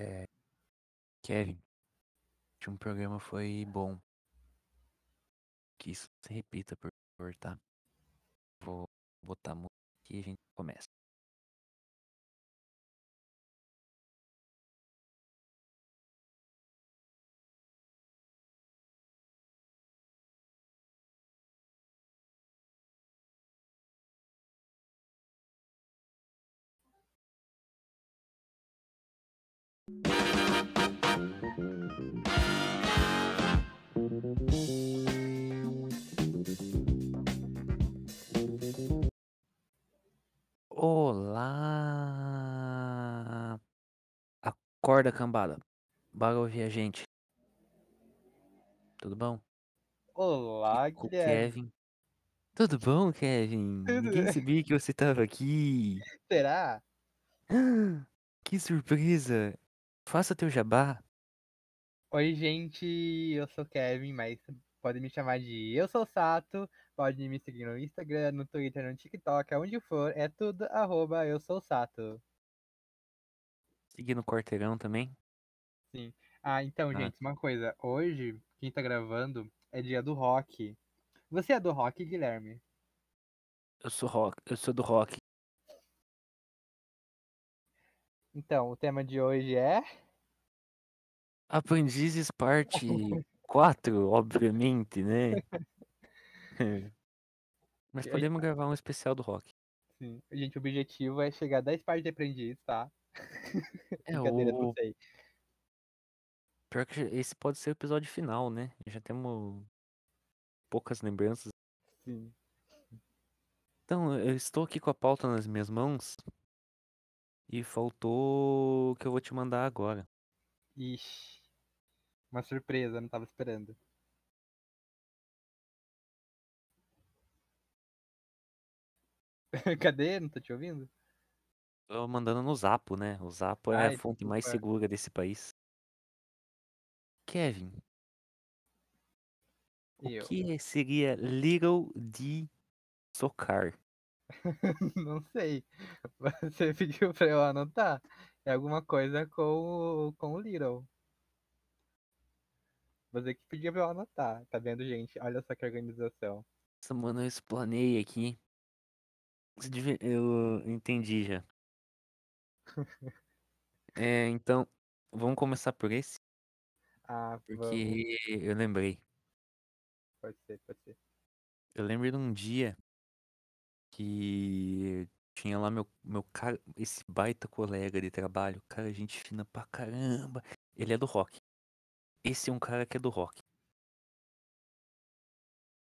É, Kevin, o último programa foi bom. Que isso se repita, por favor, tá? Vou botar música e a gente começa. Acorda, cambada. Bora ouvir a gente. Tudo bom? Olá, E. Kevin. Tudo bom, Kevin? Tudo Ninguém bem. sabia que você tava aqui. Será? Que surpresa! Faça teu jabá. Oi, gente, eu sou o Kevin, mas pode me chamar de Eu Sou Sato. Pode me seguir no Instagram, no Twitter, no TikTok, aonde for. É tudo arroba Eu Sou Sato. Seguir no quarteirão também. Sim. Ah, então, Ah. gente, uma coisa. Hoje, quem tá gravando é dia do rock. Você é do rock, Guilherme? Eu sou rock, eu sou do rock. Então, o tema de hoje é. Aprendizes parte 4, obviamente, né? Mas podemos gravar um especial do rock. Sim. Gente, o objetivo é chegar a 10 partes de aprendiz, tá? É, o. Pior que esse pode ser o episódio final, né? Já temos poucas lembranças. Sim. Então, eu estou aqui com a pauta nas minhas mãos. E faltou o que eu vou te mandar agora. Ixi. Uma surpresa, não tava esperando. Cadê? Não tô te ouvindo? Tô mandando no Zapo, né? O Zapo é Ai, a fonte mais desculpa. segura desse país. Kevin, o Eu. que seria Little de socar? Não sei. Você pediu pra eu anotar? É alguma coisa com o, com o Little. Você que pediu pra eu anotar. Tá vendo, gente? Olha só que organização. Nossa, mano, eu explanei aqui. Eu entendi já. É, então, vamos começar por esse, Ah, vamos. porque eu lembrei. Pode ser, pode ser. Eu lembro de um dia que tinha lá meu, meu cara, esse baita colega de trabalho, cara, gente fina pra caramba. Ele é do rock. Esse é um cara que é do rock.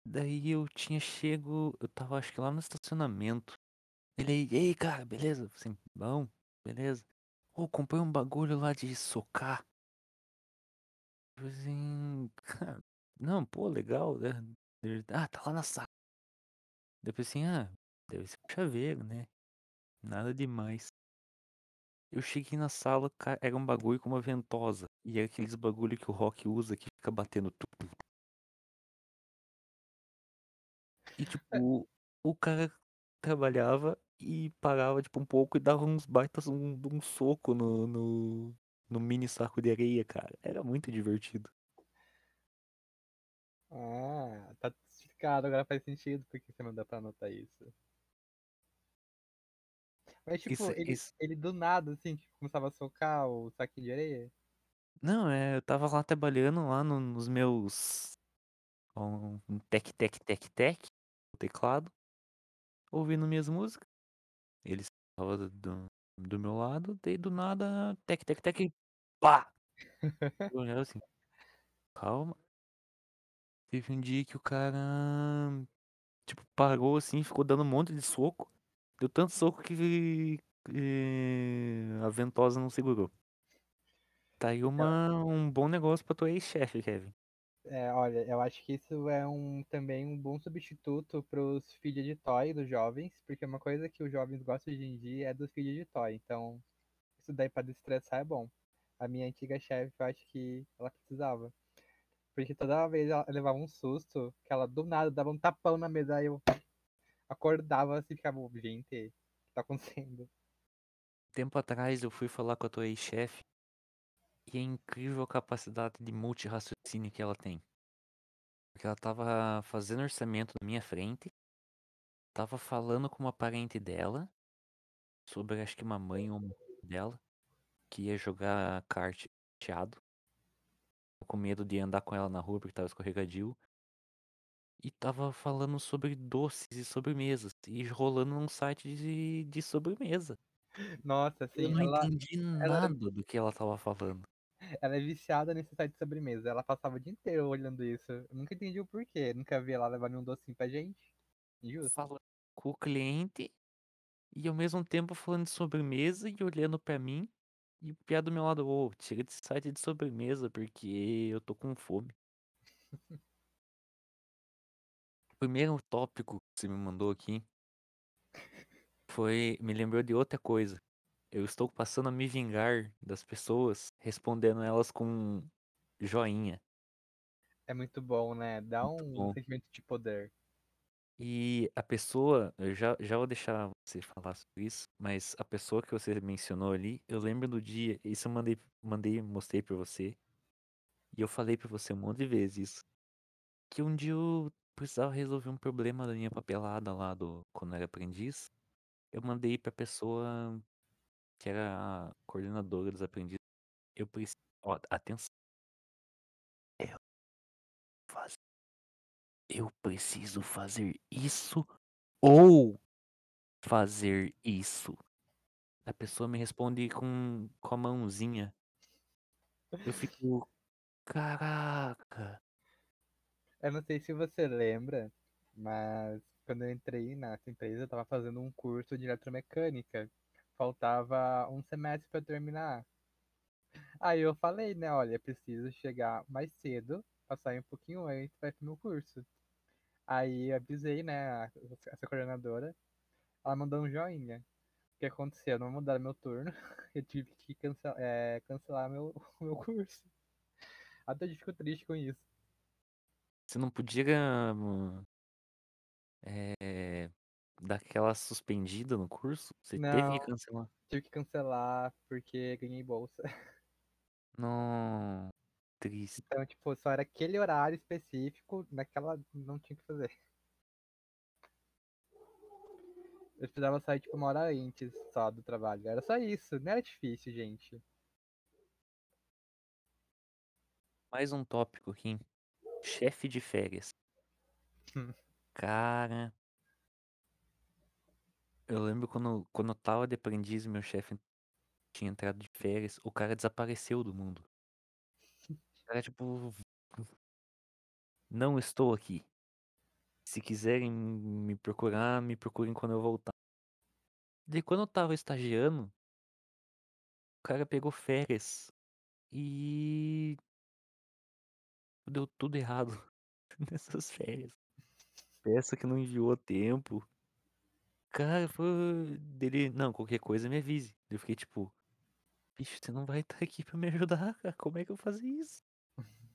Daí eu tinha chego, eu tava acho que lá no estacionamento. Ele aí, ei cara, beleza? Assim, bom, beleza. Ô, comprei um bagulho lá de socar. Eu assim, cara, não, pô, legal, né? Ah, tá lá na sala. Depois assim, ah, deve ser um chaveiro, né? Nada demais. Eu cheguei na sala, cara, era um bagulho com uma ventosa. E é aqueles bagulho que o rock usa que fica batendo tudo. E tipo, o cara trabalhava e parava tipo um pouco e dava uns baitas, um, um soco no, no, no mini saco de areia, cara. Era muito divertido. Ah, tá explicado, agora faz sentido porque você não dá pra anotar isso. Mas tipo, Isso- ele, isso- ele do nada, assim, tipo, começava a socar o saquinho de areia. Não, é, eu tava lá trabalhando lá no- nos meus. Um tec, tec, tec, tec, o teclado, ouvindo minhas músicas. Ele estava do, do, meu lado, daí do nada, tec, tec, tec, e pá! Eu olhava assim, calma. Teve um dia que o cara, tipo, parou assim, ficou dando um monte de soco. Deu tanto soco que eh, a ventosa não segurou. Tá aí uma, um bom negócio pra tua ex-chefe, Kevin. É, olha, eu acho que isso é um também um bom substituto pros feed de toy dos jovens, porque uma coisa que os jovens gostam hoje em dia é dos feed de toy. Então, isso daí pra destressar é bom. A minha antiga chefe, eu acho que ela precisava. Porque toda vez ela levava um susto, que ela do nada dava um tapão na mesa, aí eu acordava assim, ficava, gente, o que tá acontecendo? Tempo atrás eu fui falar com a tua ex-chefe E é incrível a capacidade de multi-raciocínio que ela tem. Porque ela tava fazendo orçamento na minha frente, tava falando com uma parente dela, sobre acho que uma mãe ou uma dela, que ia jogar kart chateado. Com medo de andar com ela na rua porque tava escorregadio. E tava falando sobre doces e sobremesas. E rolando num site de, de sobremesa. Nossa, Eu assim, não ela, entendi ela, nada do que ela tava falando. Ela é viciada nesse site de sobremesa. Ela passava o dia inteiro olhando isso. Eu nunca entendi o porquê. Nunca vi ela levar nenhum docinho pra gente. Justo. Falando com o cliente e ao mesmo tempo falando de sobremesa e olhando pra mim. E o piá do meu lado, ô, tira desse site de sobremesa porque eu tô com fome. O primeiro tópico que você me mandou aqui foi. Me lembrou de outra coisa. Eu estou passando a me vingar das pessoas, respondendo elas com joinha. É muito bom, né? Dá Muito um bom. sentimento de poder. E a pessoa, eu já, já vou deixar você falar sobre isso, mas a pessoa que você mencionou ali, eu lembro do dia, isso eu mandei, mandei, mostrei pra você, e eu falei pra você um monte de vezes isso, que um dia eu precisava resolver um problema da minha papelada lá do quando eu era aprendiz. Eu mandei pra pessoa que era a coordenadora dos aprendizes. Eu preciso, ó, atenção. Eu faz- eu preciso fazer isso ou fazer isso. A pessoa me responde com, com a mãozinha. Eu fico, caraca. Eu não sei se você lembra, mas quando eu entrei nessa empresa, eu tava fazendo um curso de eletromecânica. Faltava um semestre para terminar. Aí eu falei, né, olha, preciso chegar mais cedo, passar um pouquinho antes para ir pro meu curso. Aí avisei, né, essa coordenadora, ela mandou um joinha. O que aconteceu? Não mudaram meu turno, eu tive que cancel- é, cancelar meu, o meu curso. Até eu fico triste com isso. Você não podia é, dar aquela suspendida no curso? Você teve que Não, cancelar? tive que cancelar porque ganhei bolsa. Não, triste. Então, tipo, só era aquele horário específico, naquela. Não tinha o que fazer. Eu precisava sair, tipo, uma hora antes só do trabalho. Era só isso, não era difícil, gente. Mais um tópico aqui. Chefe de férias. Cara, eu lembro quando, quando eu tava de aprendiz, meu chefe tinha entrado de férias, o cara desapareceu do mundo. Cara, tipo, não estou aqui. Se quiserem me procurar, me procurem quando eu voltar. Daí quando eu tava estagiando, o cara pegou férias e deu tudo errado nessas férias. Peça que não enviou a tempo. Cara, foi dele, não, qualquer coisa me avise. Eu fiquei tipo, bicho, você não vai estar aqui pra me ajudar, cara. Como é que eu faço isso?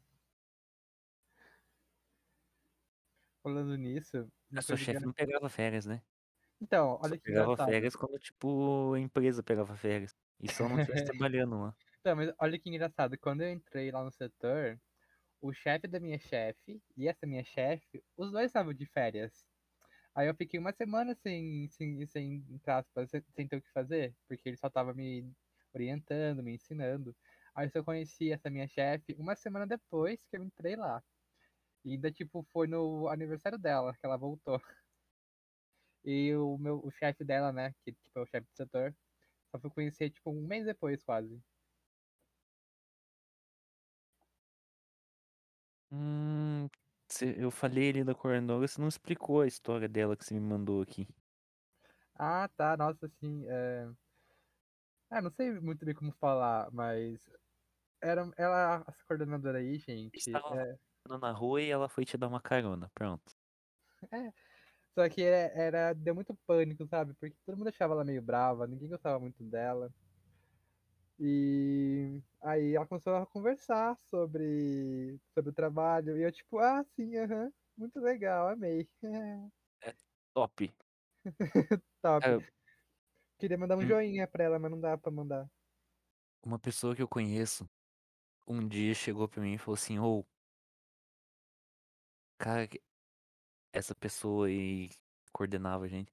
Falando nisso, A sua chefe não pegava férias, né? Então, Só olha que pegava engraçado. férias quando, tipo, a empresa pegava férias. E só não estivesse trabalhando lá. Então, mas olha que engraçado. Quando eu entrei lá no setor, o chefe da minha chefe e essa minha chefe, os dois estavam de férias. Aí eu fiquei uma semana sem, sem, sem, sem, ter o que fazer, porque ele só tava me orientando, me ensinando. Aí eu só conheci essa minha chefe uma semana depois que eu entrei lá. E ainda, tipo, foi no aniversário dela que ela voltou. E o meu, o chefe dela, né, que tipo, é o chefe do setor, só fui conhecer, tipo, um mês depois, quase. Hum, eu falei ali da coordenadora, você não explicou a história dela que você me mandou aqui. Ah, tá, nossa, assim, é... Ah, não sei muito bem como falar, mas era, ela, essa coordenadora aí, gente, Estava é, na rua e ela foi te dar uma carona. Pronto. é, Só que era, era- deu muito pânico, sabe? Porque todo mundo achava ela meio brava, ninguém gostava muito dela. E aí ela começou a conversar sobre, sobre o trabalho. E eu, tipo, ah, sim, aham, muito legal, amei. É top. Top. Cara, Queria mandar um um- joinha pra ela, mas não dá pra mandar. uma pessoa que eu conheço um dia chegou pra mim e falou assim: "Ô" "cara que" essa pessoa aí coordenava a gente: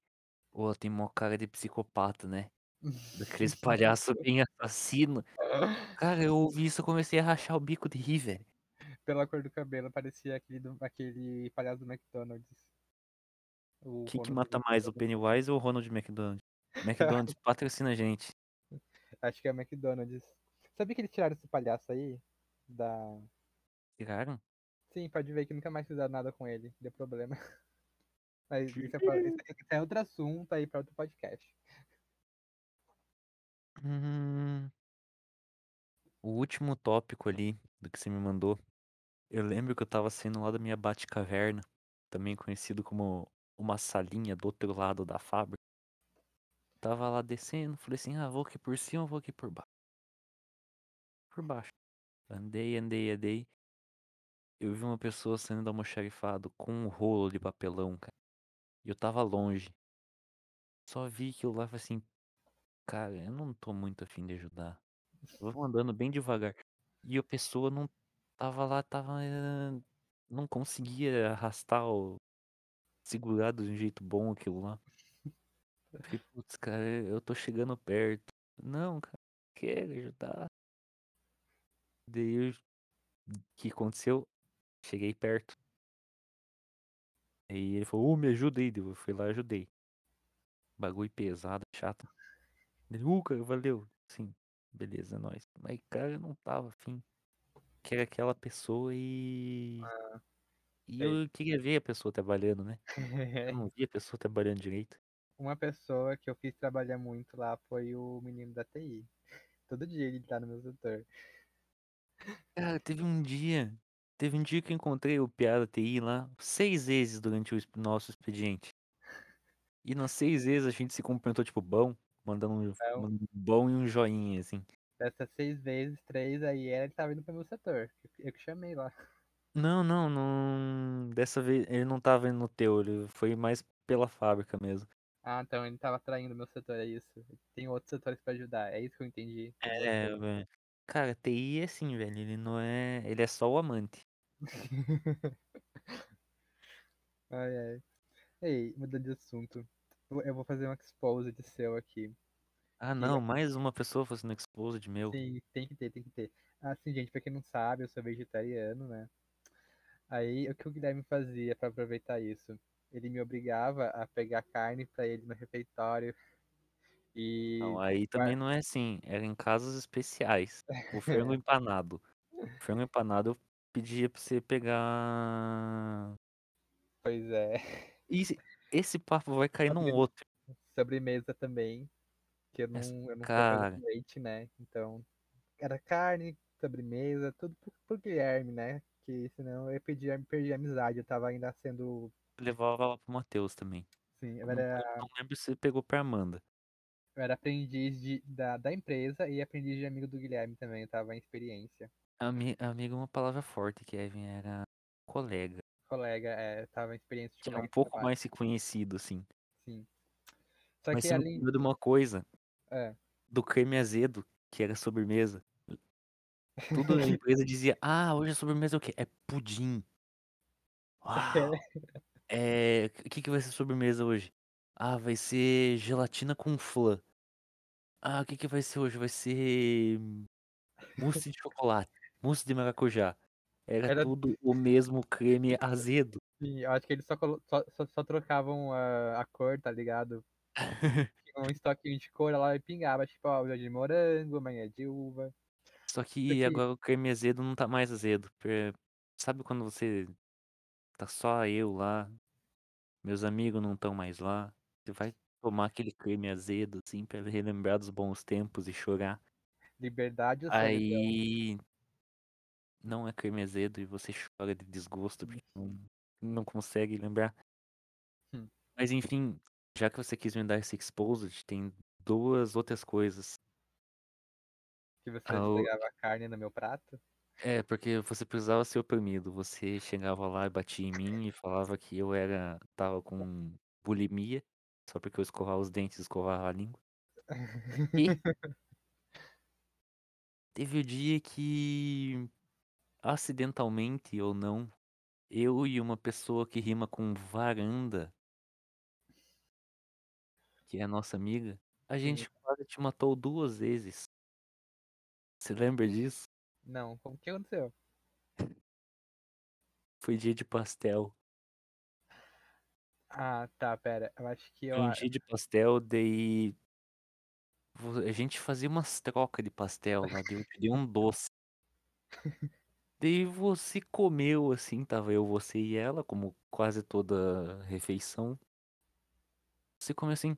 "Ô, ela tem maior cara de psicopata, né, daqueles palhaço bem assassino". Cara, eu ouvi isso, eu comecei a rachar o bico de rir, velho. Pela cor do cabelo, parecia aquele do aquele palhaço do McDonald's. O Que mata mais, o. Pennywise ou o Ronald McDonald? McDonald's patrocina a gente. Acho que é McDonald's. Sabia que eles tiraram esse palhaço aí? Da. Tiraram? Sim, pode ver que nunca mais fizeram nada com ele. Deu problema. Mas isso é, isso é- isso é outro assunto aí pra outro podcast. Hum. O último tópico ali do que você me mandou, eu lembro que eu estava saindo lá da minha Batcaverna, também conhecido como uma salinha do outro lado da fábrica. Tava lá descendo, falei assim: "Ah, vou aqui por cima, vou aqui por baixo". Por baixo. Andei, andei, andei. Eu vi uma pessoa saindo do almoxarifado com um rolo de papelão, cara. E eu estava longe. Só vi aquilo lá e falei assim: "Cara, eu não tô muito a fim de ajudar". Vamos andando bem devagar. E a pessoa não estava lá, estava, eh, não conseguia arrastar ou segurar de um jeito bom aquilo lá. Eu fiquei: "Putz, cara, eu tô chegando perto". "Não, cara, quero ajudar". Daí eu o que aconteceu? Cheguei perto. Aí ele falou: "Ô, me ajuda aí", eu fui lá e ajudei. Bagulho pesado, chato. Ele: "Uh, cara, valeu". Sim, beleza, é nóis. Mas, cara, não estava afim. Que era aquela pessoa e Ah, e sei. eu queria ver a pessoa trabalhando, né. Eu não vi a pessoa trabalhando direito. Uma pessoa que eu fiz trabalhar muito lá foi o menino da TI. Todo dia ele tá no meu setor. Cara, teve um dia teve um dia que eu encontrei o piá da TI lá 6 vezes durante o nosso expediente. E nas 6 vezes a gente se cumprimentou, tipo, bom, mandando um Então, mandando um bom e um joinha, assim. dessas seis vezes, três aí era ele tava indo pro meu setor. Eu que chamei lá. Não, não, não dessa vez ele não estava indo no teu, ele foi mais pela fábrica mesmo. Ah, então ele tava traindo meu setor, é isso. Tem outros setores pra ajudar. É isso que eu entendi É, você. velho. Cara, TI é assim, velho, ele não é ele é só o amante. Ai, ai. Ei, mudando de assunto. Eu vou fazer um exposed seu aqui. Ah não, mais uma pessoa fazendo exposed meu. assim, tem que ter, tem que ter. Assim, gente, pra quem não sabe, eu sou vegetariano, né? Aí, o que o Guilherme fazia pra aproveitar isso? Ele me obrigava a pegar carne pra ele no refeitório Não, e... aí também não é assim, era em casos especiais. O frango empanado. O frango empanado eu pedia pra você pegar Pois é. e esse papo vai cair num outro. Sobremesa também, que eu Mas, não, eu não cara, leite, né? Então, era carne, sobremesa, tudo pro, pro Guilherme, né? Que senão eu pedir, perdi a amizade, eu tava ainda sendo, levava lá pro Matheus também. assim, eu Eu não lembro era, não lembro se você pegou pra Amanda. eu era aprendiz de, da, da empresa e aprendiz de amigo do Guilherme também, eu tava em experiência. Ami amigo é uma palavra forte, Kevin, era colega. Colega, é, tava em experiência de Que é colega um pouco mais se conhecido, assim. sim. Só Mas que você além, de uma coisa, é, do creme azedo, que era sobremesa. Tudo na empresa dizia: "Ah, hoje a sobremesa é o quê? É pudim". Uau! Eh, o que que vai ser sobremesa hoje? Ah, vai ser gelatina com flan. Ah, o que que vai ser hoje? Vai ser mousse de chocolate, mousse de maracujá. Era era, tudo o mesmo creme azedo. sim, eu acho que eles só, só, só, só trocavam a, a cor, tá ligado? Tinha um estoquinho de cor lá e pingava, tipo, ó, é de morango, amanhã é de uva. Só que agora o creme azedo não tá mais azedo, sabe quando você tá só eu lá, meus amigos não estão mais lá, você vai tomar aquele creme azedo, assim, pra relembrar dos bons tempos e chorar. liberdade ou? Aí não é creme azedo e você chora de desgosto porque não, não consegue lembrar. Hum, Mas enfim, já que você quis me dar esse exposed, tem duas outras coisas. que você Ah, o- desligava a carne no meu prato? É, porque você precisava ser oprimido. Você chegava lá e batia em mim e falava que eu era, tava com bulimia, só porque eu escovava os dentes e escovava a língua. E Teve o dia que, acidentalmente ou não, eu e uma pessoa que rima com varanda que é a nossa amiga, a gente quase te matou 2 vezes. Você lembra disso? Não, como que aconteceu? Foi dia de pastel. Ah, tá, espera, eu acho que eu Foi um dia de pastel, daí a gente fazia umas troca de pastel daí eu te dei um doce. Daí você comeu, assim, estava eu, você e ela, como quase toda refeição. Você comeu assim: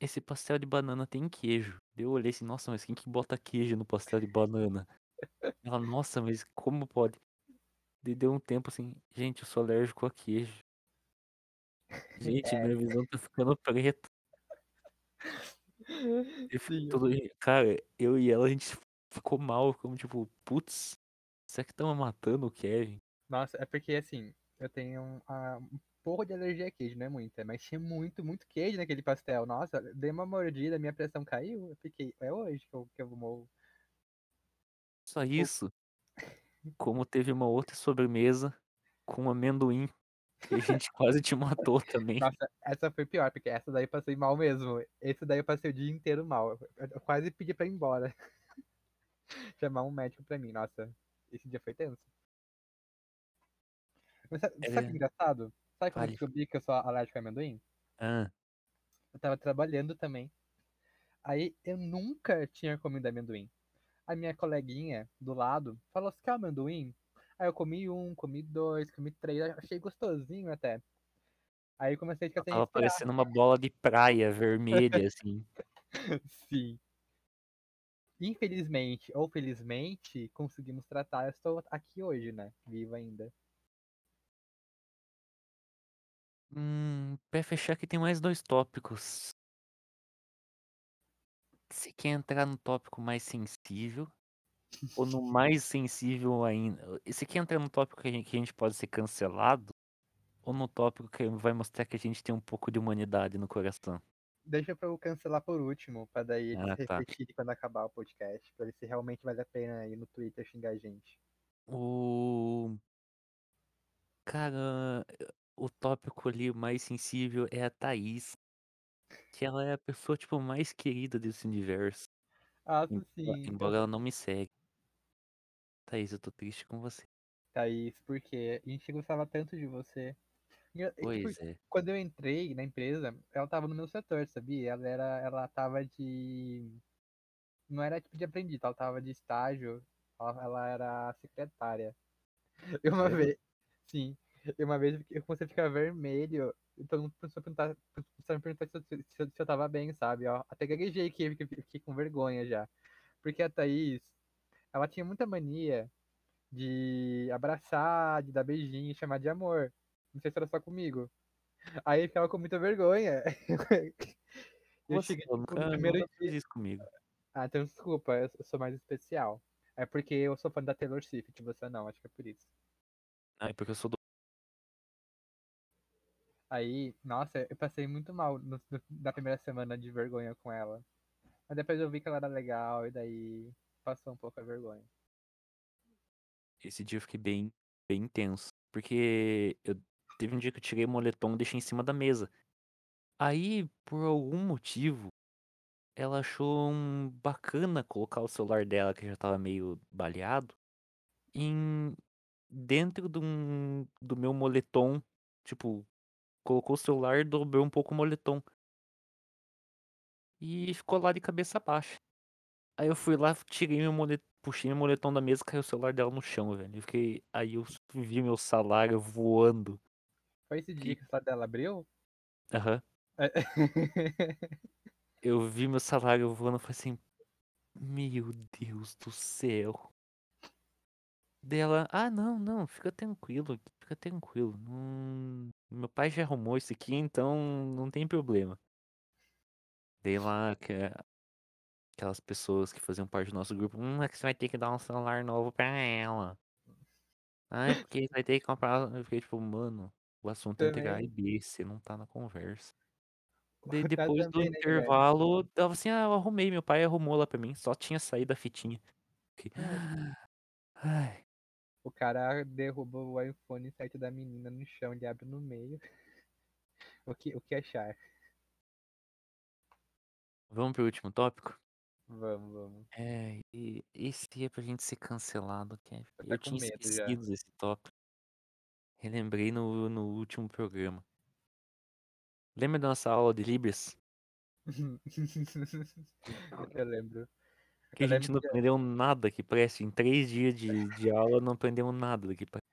"Esse pastel de banana tem queijo". Eu olhei assim: "Nossa, mas quem que bota queijo no pastel de banana?". Ela: "Nossa, mas como pode?". Daí deu um tempo assim: "Gente, eu sou alérgico a queijo". Gente, É. minha visão tá ficando preta. E ficou Sim. tudo e cara, eu e ela a gente ficou mal, ficamos tipo: "Putz, será que estamos matando o Kevin?". Nossa, é porque assim, eu tenho um um pouco de alergia a queijo, não é muita, mas tinha muito, muito queijo naquele pastel. Nossa, dei uma mordida, minha pressão caiu, eu fiquei: "É hoje que eu que eu morro". Só isso como teve uma outra sobremesa com amendoim, que a gente quase te matou também. Nossa, essa foi pior, porque essa daí eu passei mal mesmo. Esse daí eu passei o dia inteiro mal. Eu quase pedi pra ir embora. Chamar um médico pra mim. Nossa, esse dia foi tenso. Mas sa sabe o que é É. engraçado? Sabe como eu descobri que eu sou alérgico a amendoim? Hã. Eu estava trabalhando também, aí eu nunca tinha comido amendoim. A minha coleguinha do lado falou: "Você quer amendoim?". Aí eu comi 1, comi 2, comi 3, a achei gostosinho até. Aí comecei a ficar sem respirar. parecendo uma bola de praia vermelha, assim. Sim. Infelizmente ou felizmente, conseguimos tratar, eu estou aqui hoje, né, vivo ainda. Hum, pra fechar aqui tem mais 2 tópicos. Você quer entrar no tópico mais sensível, ou no mais sensível ainda? Você quer entrar no tópico que a gen que a gente pode ser cancelado, ou no tópico que vai mostrar que a gente tem um pouco de humanidade no coração? Deixa pra eu cancelar por último, pra daí eles Ah, tá. refletirem quando acabar o podcast, pra ver se realmente vale a pena ir no Twitter xingar a gente. O Cara, o tópico ali mais sensível é a Thaís. Que ela é a pessoa, tipo, mais querida desse universo. Embora sim, embora ela não me segue. Thaís, eu tô triste com você. Thaís, porque a gente gostava tanto de você. Eu tipo, Pois é. quando eu entrei na empresa, ela estava no meu setor, sabia? Ela era ela estava de não era tipo de aprendiz, ela estava de estágio, ela ela era secretária. E uma Sério? vez sim, e uma vez eu comecei a ficar vermelho, e todo mundo começou a perguntar a perguntar se eu se eu se eu estava bem, sabe, ó. Até gaguejei aqui, fiquei fiquei com vergonha já. Porque a Thaís, ela tinha muita mania de abraçar, de dar beijinho, chamar de amor. Não sei se era só comigo. Aí eu ficava com muita vergonha. Eu Você cheguei, tipo, no primeiro dia fez isso comigo. ah, então desculpa, eu sou mais especial. É porque eu sou fã da Taylor Swift, você não, acho que é por isso. Ah, é porque eu sou do Aí, nossa, eu passei muito mal no no na primeira semana de vergonha com ela. Mas depois eu vi que ela era legal e daí passou um pouco a vergonha. Esse dia eu fiquei bem bem tenso, porque eu teve um dia que eu tirei o moletom e deixei em cima da mesa. Aí, por algum motivo, ela achou, hum, bacana colocar o celular dela, que já estava meio baleado, em dentro de um do meu moletom, tipo, colocou o celular e dobrou um pouco o moletom. E ficou lá de cabeça baixa. Aí eu fui lá, tirei meu mole puxei meu moletom da mesa, caiu o celular dela no chão, velho. Eu fiquei aí eu vi meu salário voando. Foi esse dia que o celular dela abriu? Aham. É. Eu vi meu salário voando, eu falei assim: "Meu Deus do céu". Daí ela: "Ah, não, não, fica tranquilo, fica tranquilo, não meu pai já arrumou isso aqui, então não tem problema". Daí lá que é aquelas pessoas que faziam parte do nosso grupo: "Hum, é que você vai ter que dar um celular novo pra ela". "Ai, porque vai ter que comprar" eu fiquei tipo: "Mano, o assunto é entre A e Também. B, você não tá na conversa". Daí depois do também, né, velho? intervalo, falou assim: "Ah, eu arrumei, meu pai arrumou lá pra mim, só tinha saído a fitinha". É. Ai, O cara derruba o iPhone 7 da menina no chão, ele abre no meio. O que, o que achar? vamos pro último tópico? Vamos, vamos. É, e esse é pra gente ser cancelado, Kevin. Tá Eu com tinha medo já. esquecido desse tópico. Relembrei no, no último programa. Lembra da nossa aula de Libras? Eu lembro. Que Eu a gente não que aprendeu nada que preste. Em três dias de, de aula não aprendemos nada que preste.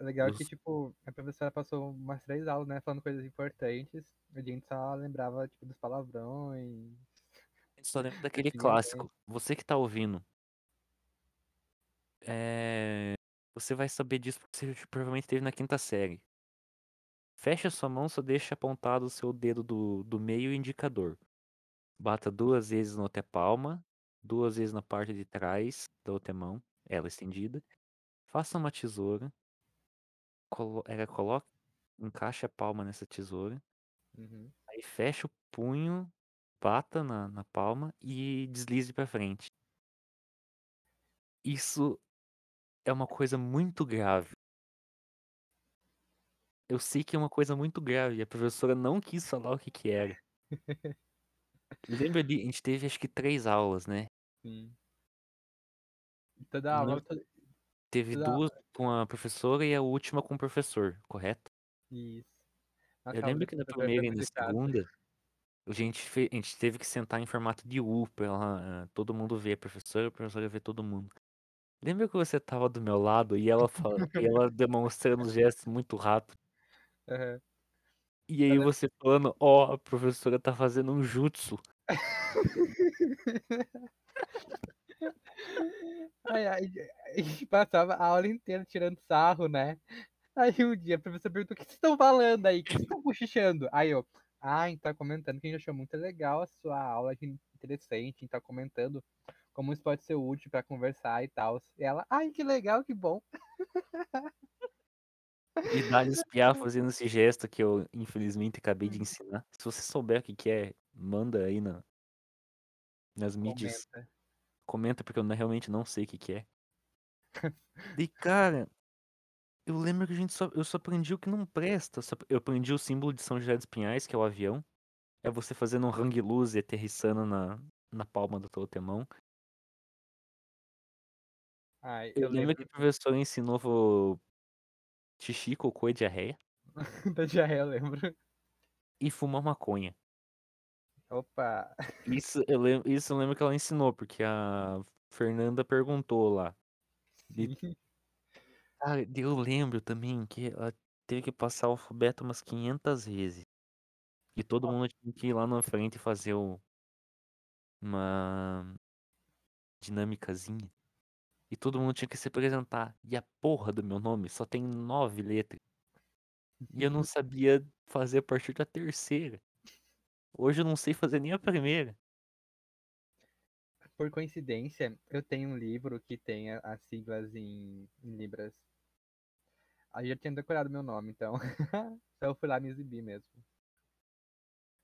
é legal que, Os- tipo, a professora passou umas três aulas, né, falando coisas importantes. A gente só lembrava, tipo, dos palavrões. A gente só lembra daquele Definições. clássico. Você que tá ouvindo. É... Você vai saber disso porque você provavelmente teve na quinta série. Fecha sua mão, só deixa apontado o seu dedo do, do meio e indicador. Bata duas vezes na outra palma, duas vezes na parte de trás da outra mão, ela estendida. Faça uma tesoura. Colo... Ela coloca, encaixa a palma nessa tesoura. Uhum. Aí fecha o punho, bata na, na palma e deslize pra frente. Isso é uma coisa muito grave. Eu sei que é uma coisa muito grave e a professora não quis falar o que que era. Lembra de, a gente teve acho que três aulas, né? Sim. Toda aula, toda... teve toda duas com a professora e a última com o professor, correto? Isso. Eu aula lembro que na primeira e na segunda, a gente, a gente teve que sentar em formato de U pra ela, ah, todo mundo ver a professora, a professora ver todo mundo. Lembra que você tava do meu lado e ela, fala... e ela demonstrando os gestos muito rápido? Aham. E Eu aí você falando, ó, a professora tá fazendo um jutsu. Ai, ai, a gente passava a aula inteira tirando sarro, né? Aí um dia a professora perguntou: o que vocês estão falando aí? O que vocês estão cochichando? Aí eu, ah, a gente tá comentando que a gente achou muito legal a sua aula, interessante, a gente tá comentando como isso pode ser útil pra conversar e tal. E ela, ai, que legal, que bom. E dá-lhe espiar fazendo esse gesto que eu, infelizmente, acabei de ensinar. Se você souber o que que é, manda aí na, nas mídias. Comenta. Comenta, porque eu não- realmente não sei o que que é. E, cara, eu lembro que a gente só, eu só aprendi o que não presta. Só- eu aprendi o símbolo de São José dos Pinhais, que é o avião. É você fazendo um hang loose e aterrissando na, na palma da tua outra mão. Ai, Eu eu lembro que lembro o professor ensinou o xixi, cocô e diarreia. da diarreia, eu lembro. E fumar maconha. Opa, Isso eu lembro, isso eu lembro que ela ensinou, porque a Fernanda perguntou lá. E, cara, eu lembro também que ela teve que passar o alfabeto umas 500 vezes. E todo mundo tinha que ir lá na frente e fazer o- uma dinâmicazinha. E todo mundo tinha que se apresentar. E a porra do meu nome só tem nove letras. E eu não sabia fazer a partir da terceira. Hoje eu não sei fazer nem a primeira. Por coincidência, eu tenho um livro que tem as siglas em, em Libras. Aí eu já tinha decorado meu nome, então. então eu fui lá me exibir mesmo.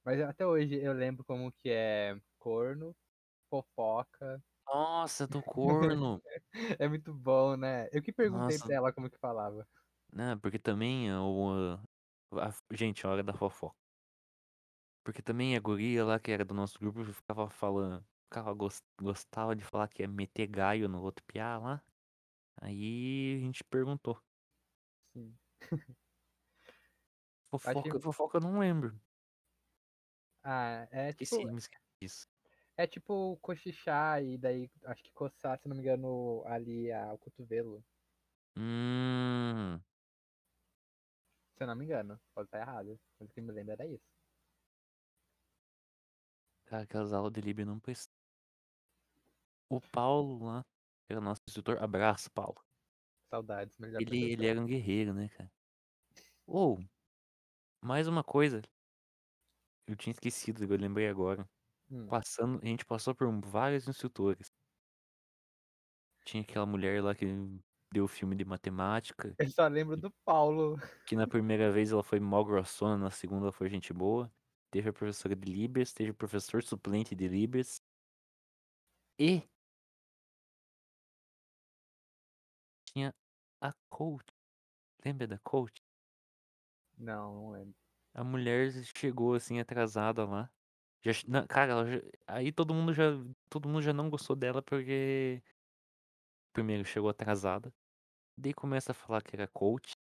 Mas até hoje eu lembro como que é corno, fofoca. Nossa, do corno. É muito bom, né? Eu que perguntei Nossa, pra ela como que falava. né? Porque também o. a- gente, a hora da fofoca. Porque também a guria lá que era do nosso grupo ficava falando. Ficava, gos- gostava de falar que ia meter gaio no outro piá lá. Aí a gente perguntou. Sim. Fofoca, Achei- fofoca eu não lembro. Ah, é Esqueci, tipo, me esqueci disso. É tipo cochichar e daí acho que coçar, se não me engano, ali a, o cotovelo. Hum. Se eu não me engano, pode estar errado. Mas o que me lembro era isso. Cara, aquelas aulas de Libra não precisa. O Paulo lá, que era nosso instrutor. Abraço, Paulo. Saudades, melhor Ele, ele era um guerreiro, né, cara? Ou, mais uma coisa. Eu tinha esquecido, eu lembrei agora. Hum. Passando, a gente passou por vários instrutores. Tinha aquela mulher lá que deu filme de matemática, Eu só lembro do Paulo. que na primeira vez ela foi mó grossona, na segunda ela foi gente boa. Teve a professora de Libras, teve o professor suplente de Libras. E tinha a coach. Lembra da coach? Não, não lembro. A mulher chegou assim atrasada lá. Já, não, cara, ela já- aí todo mundo já todo mundo já não gostou dela porque primeiro chegou atrasada, daí começa a falar que era coach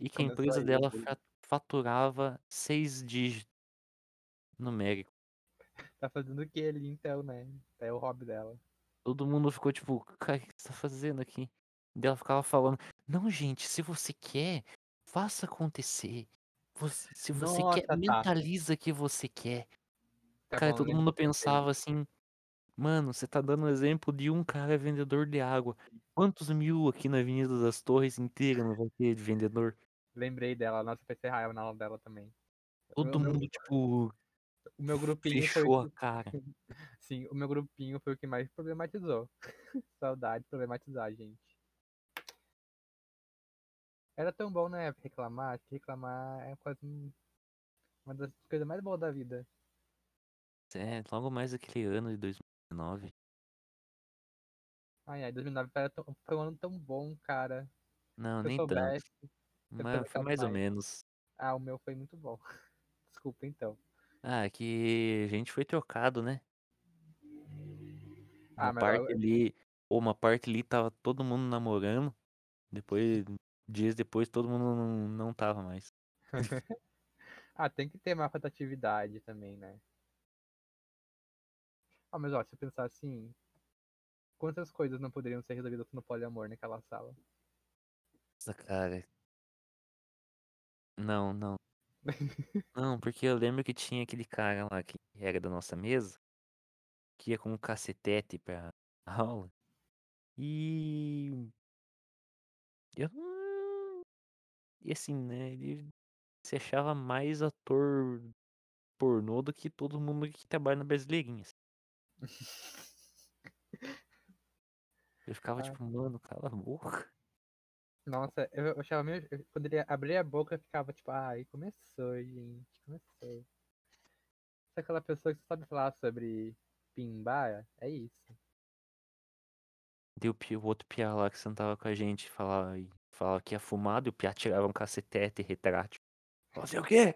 e que a Começou empresa aí dela faturava seis dígitos numérico. Tá fazendo o que ali então, né? É o hobby dela. Todo mundo ficou tipo, cara, o que você tá fazendo aqui? Daí ela ficava falando, não, gente, se você quer, faça acontecer. Você- se você quer, Nossa, tá. mentaliza que você quer. Tá Cara, bom, todo lembro mundo pensava assim, mano, você tá dando exemplo de um cara vendedor de água. Quantos mil aqui na Avenida das Torres inteira não vai ter de vendedor? Lembrei dela. Nossa, foi ser raiva na aula dela também. Meu, Todo meu, mundo, tipo, o meu grupinho foi fechou a que. cara. Sim, o meu grupinho foi o que mais problematizou. Saudade de problematizar, gente. Era tão bom, né? Reclamar, reclamar é quase um- uma das coisas mais boas da vida. É, logo mais aquele ano de 2019. Ai, ai, 2009 era tão- foi um ano tão bom, cara. Não, eu nem tanto. soubesse, se eu Mas foi as mais ou mais. menos. Ah, o meu foi muito bom. Desculpa, então. Ah, que a gente foi trocado, né? Uma Ah, mas eu- parte ali, ou uma parte ali tava todo mundo namorando. Depois, dias depois, todo mundo não, não tava mais. ah, tem que ter uma rotatividade também, né? Ah, mas ó, se eu pensar assim, quantas coisas não poderiam ser resolvidas no poliamor naquela sala? Nossa, cara. Não, não. Não, porque eu lembro que tinha aquele cara lá que era da nossa mesa, que ia com um cacetete pra aula. E. Eu. E assim, né? Ele se achava mais ator pornô do que todo mundo que trabalha na Brasileirinha. assim. Eu ficava Ah, tipo, mano, cala a boca. nossa, eu, eu achava meio. eu- Quando ele abria a boca, eu ficava tipo, ai, começou, gente, começou. Se aquela pessoa que só sabe falar sobre pimba, é isso. Deu o outro piá lá que sentava com a gente falava, e falava que ia fumar, e o piá tirava um cacetete retrátil. Fazer o quê?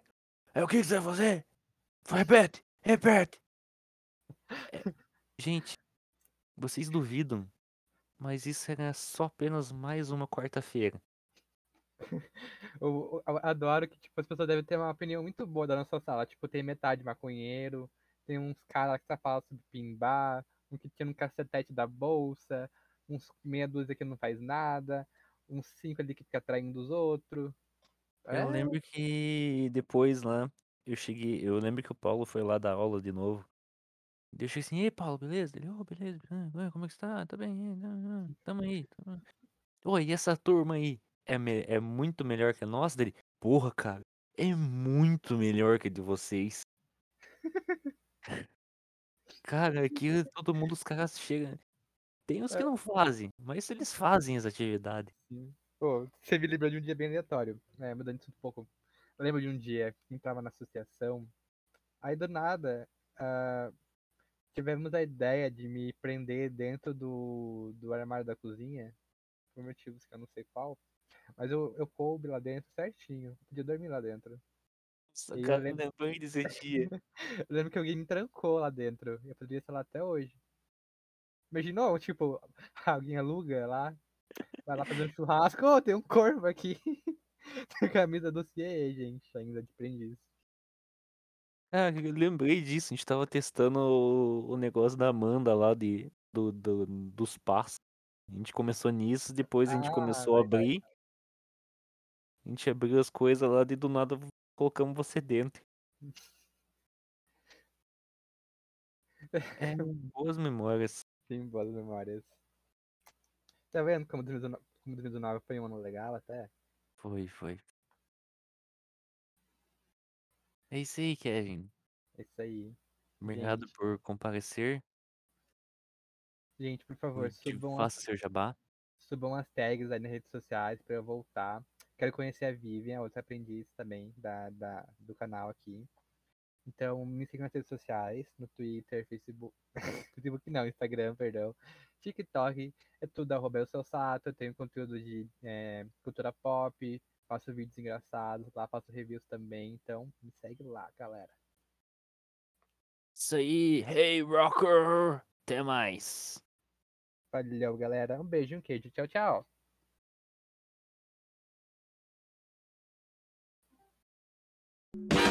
É o que que você vai fazer? Repete, repete. É, gente, vocês duvidam, mas isso era só apenas mais uma quarta-feira. Eu, eu adoro que tipo, as pessoas devem ter uma opinião muito boa da nossa sala. Tipo, tem metade maconheiro, tem uns caras que só falam sobre pimbar, um que tinha um cacetete da bolsa, uns meia dúzia que não faz nada, uns cinco ali que fica traindo os outros. É, Eu lembro que depois lá, eu cheguei, eu lembro que o Paulo foi lá dar aula de novo. Eu cheguei assim, ei Paulo, beleza? Ele, ô, beleza, ah, como é que você tá? Tá bem, é, tamo aí. tamo- Oi, e essa turma aí é, me- é muito melhor que a nossa dele? Porra, cara, é muito melhor que a de vocês. Cara, aqui todo mundo, os caras chegam. Tem uns que não fazem, mas eles fazem as atividades. Pô, você me lembrou de um dia bem aleatório, né? Mudando isso um pouco. Eu lembro de um dia que entrava na associação, aí do nada, ah, tivemos a ideia de me prender dentro do, do armário da cozinha, por motivos que eu não sei qual, mas eu, eu coube lá dentro certinho, podia dormir lá dentro. Nossa, E cara, eu lembro, lembrei desse dia. eu lembro que alguém me trancou lá dentro, eu poderia estar lá até hoje. Imaginou, tipo, alguém aluga lá, vai lá fazer um churrasco, ô, tem um corvo aqui. Tem camisa do CIE, gente, ainda de aprendiz. Cara, eu lembrei disso, a gente tava testando o, o negócio da Amanda lá de, do, do- dos passos. A gente começou nisso, depois a gente Ah, começou a verdade. abrir. A gente abriu as coisas lá e do nada colocamos você dentro. É, boas memórias. Sim, boas memórias. Tá vendo como 2019, como 2019 foi um ano legal até? Foi, foi. É isso aí, Kevin. É isso aí. Obrigado Gente, por comparecer. gente, por favor, subam as, Faça seu jabá. subam as tags aí nas redes sociais pra eu voltar. Quero conhecer a Vivian, outra aprendiz também da, da, do canal aqui. Então me siga nas redes sociais, no Twitter, Facebook. Facebook não, Instagram, perdão. TikTok, é tudo arroba eu sou Sato, eu tenho conteúdo de é, cultura pop, faço vídeos engraçados, lá faço reviews também, então me segue lá, galera. Isso aí, hey rocker! Até mais. Valeu, galera. Um beijo, um queijo. Tchau, tchau. you